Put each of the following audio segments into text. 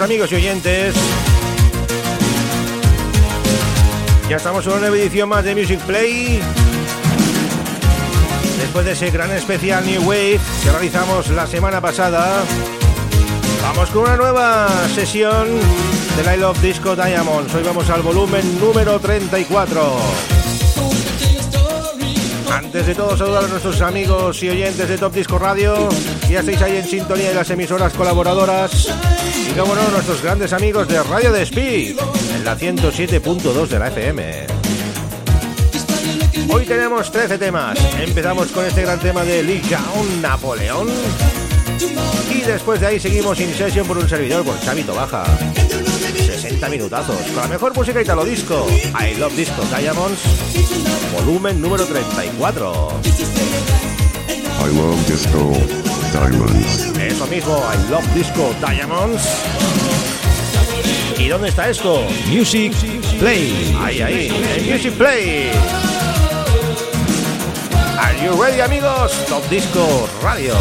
Amigos y oyentes. Ya estamos en una nueva edición más de Music Play. Después de ese gran especial New Wave que realizamos la semana pasada, vamos con una nueva sesión de I Love Disco Diamonds. Hoy vamos al volumen número 34. Antes de todo, saludar a nuestros amigos y oyentes de Top Disco Radio. Ya estáis ahí en sintonía de las emisoras colaboradoras. Como nuestros grandes amigos de Radio Despí, en la 107.2 de la FM. Hoy tenemos 13 temas. Empezamos con este gran tema de Lee Young, Napoleón. Y después de ahí seguimos in session por un servidor por Chavito Baja. 60 minutazos con la mejor música italo disco. I Love Disco Diamonds, volumen número 34. I love disco diamonds. Eso mismo, I Love Disco Diamonds. ¿Y dónde está esto? Music Play. Ahí, ahí, en Music Play. Are you ready, amigos? Top Disco Radio.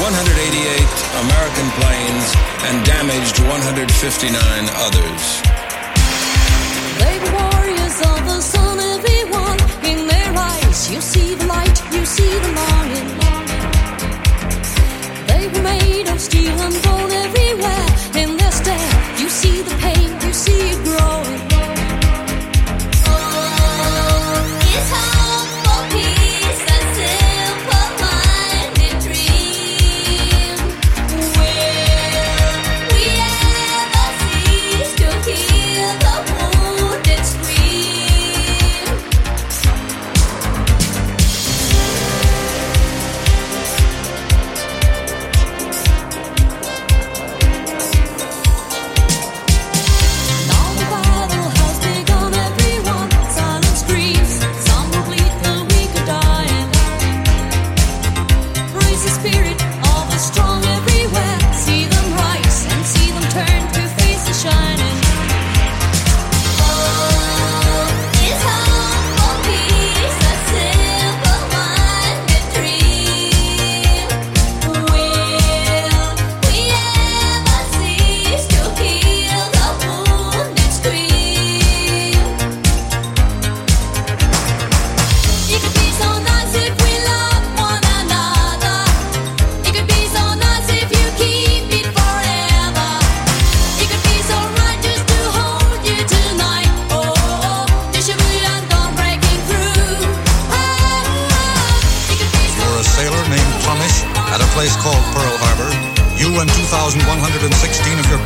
188 American planes and damaged 159 others. They were warriors of the sun, everyone. In their eyes, you see the light, you see the longing. They were made of steel and bone everywhere.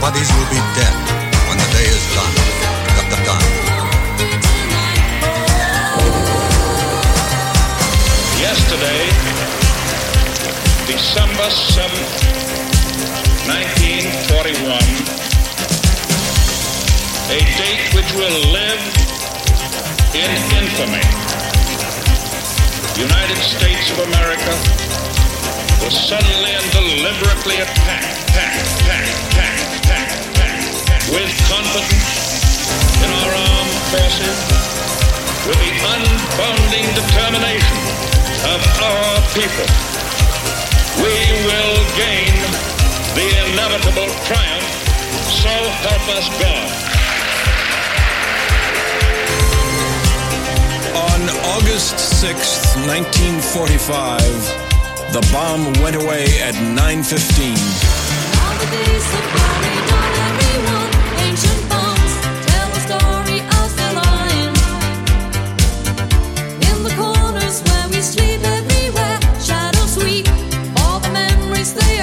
bodies will be dead when the day is done. Done, done, done. Yesterday, December 7th, 1941, a date which will live in infamy. United States of America was suddenly and deliberately attacked with confidence in our armed forces, with the unbounding determination of our people, we will gain the inevitable triumph, so help us God. On August sixth, 1945, the bomb went away at 9.15.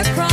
across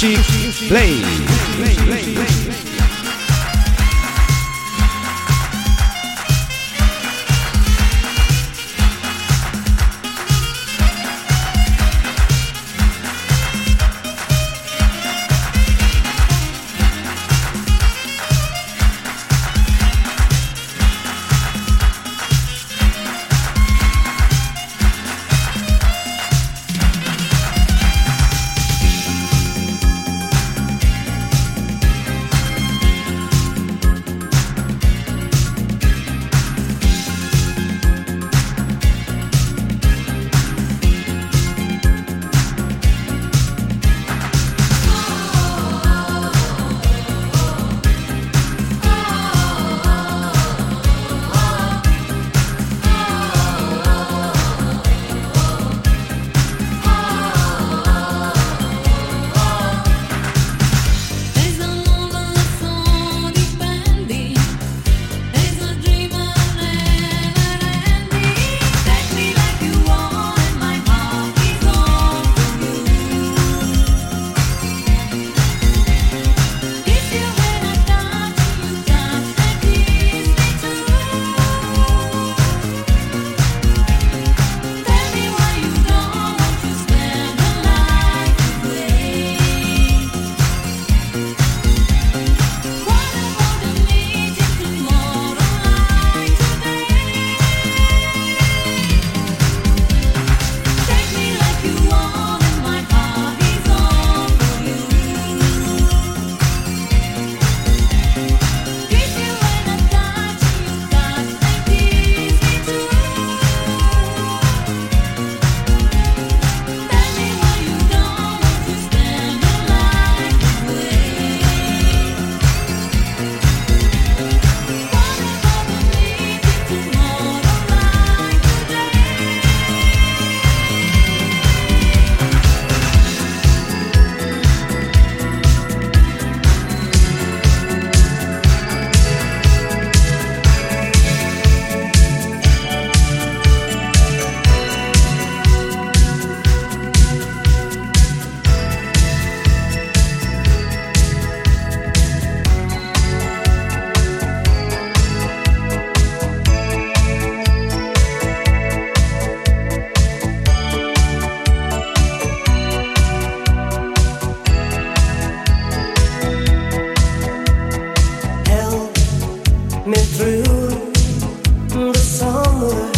Music the summer.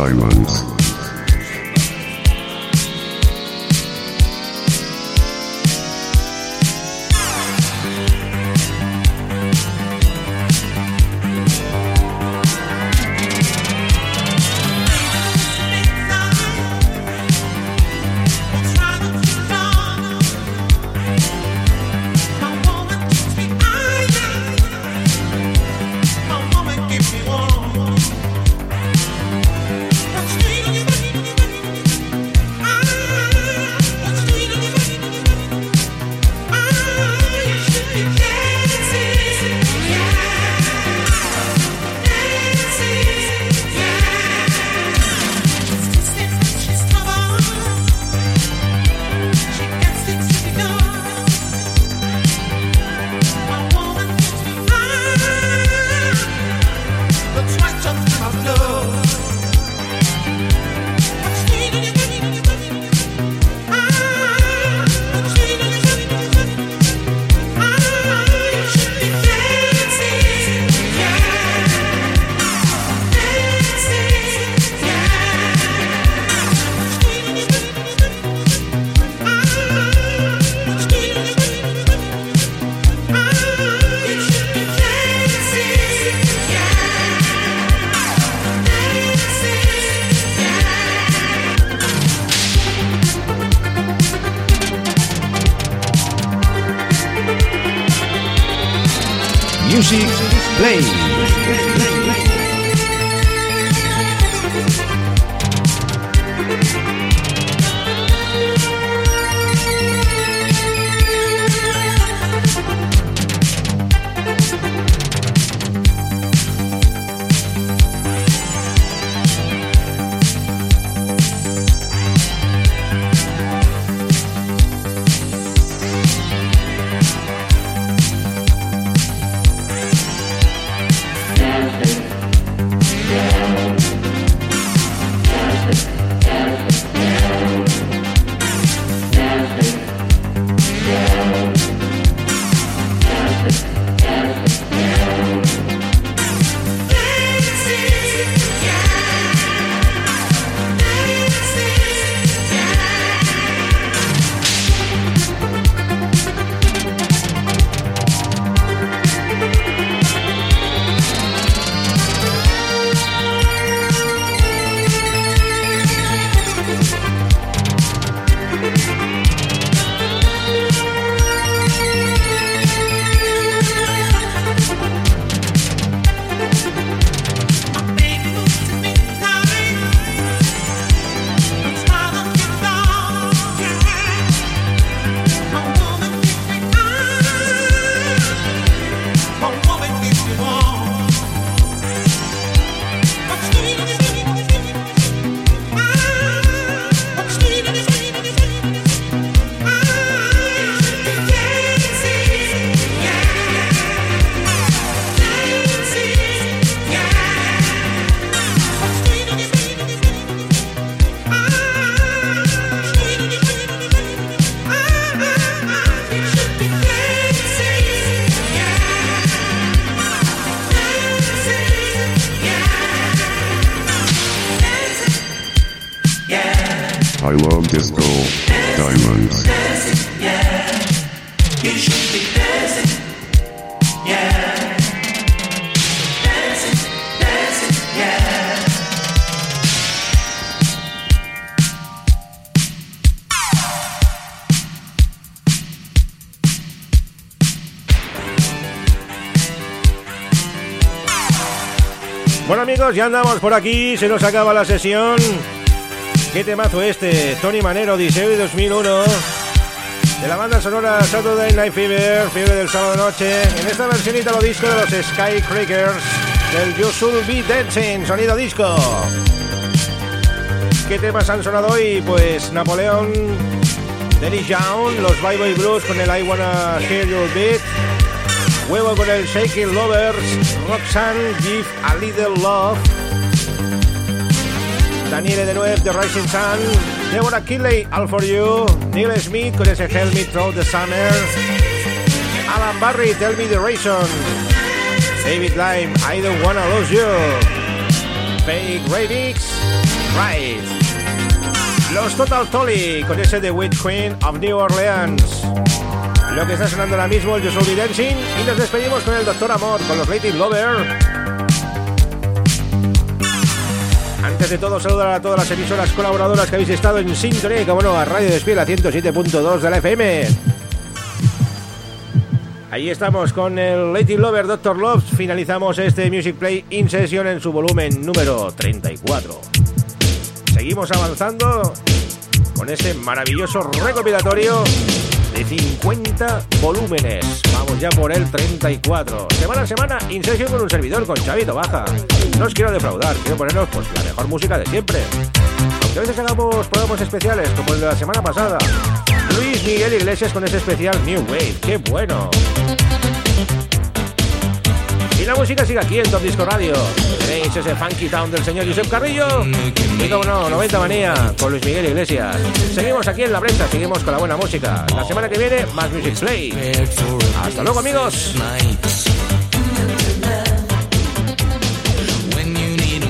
diamonds. Music Play. Amigos, ya andamos por aquí, se nos acaba la sesión. ¿Qué temazo este? Tony Manero, Odiseo 2001. De la banda sonora Saturday Night Fever, Fiebre del sábado noche. En esta versión italo disco de los Skycrackers, del You Should Be Dancing, sonido disco. ¿Qué temas han sonado hoy? Pues Napoleón, Dennis Young, los Bye Bye Blues con el I Wanna Hear Your Beat. Huevo con el Shaking Lovers, Roxanne, Give a Little Love. Daniele de Nuevo, The Rising Sun, Deborah Kinley, All For You, Neil Smith con ese Help Me Through the Summer, Alan Barry, Tell Me the Reason, David Lime, I Don't Wanna Lose You, Fake Remix, Right, Los Total Tolly con ese The Witch Queen of New Orleans. Lo que está sonando ahora mismo, Should Be Dancing, y nos despedimos con el Doctor Amor, con los Lady Lover. Antes de todo, saludar a todas las emisoras colaboradoras que habéis estado en sintonía, y como no, a Radio Despiela 107.2 de la FM. Ahí estamos con el Lady Lover Doctor Love. Finalizamos este Music Play in session en su volumen número 34. Seguimos avanzando con ese maravilloso recopilatorio de 50 volúmenes. Vamos ya por el 34. Semana a semana, in session con un servidor, con Chavito Baja. No os quiero defraudar, quiero poneros pues la mejor música de siempre. Aunque a veces hagamos programas especiales, como el de la semana pasada. Luis Miguel Iglesias con ese especial New Wave. ¡Qué bueno! La música sigue aquí en Top Disco Radio. Tenéis ese Funky Town del señor Josep Carrillo. Y como no, 90 Manía con Luis Miguel Iglesias. Seguimos aquí en la brecha, seguimos con la buena música. La semana que viene, más Music Play. Hasta luego, amigos. You you you.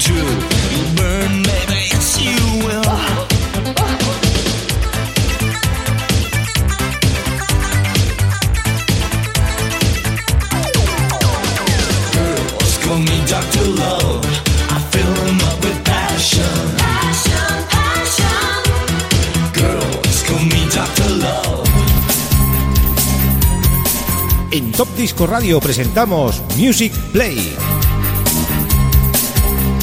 True. You'll burn, En Top Disco Radio presentamos Music Play.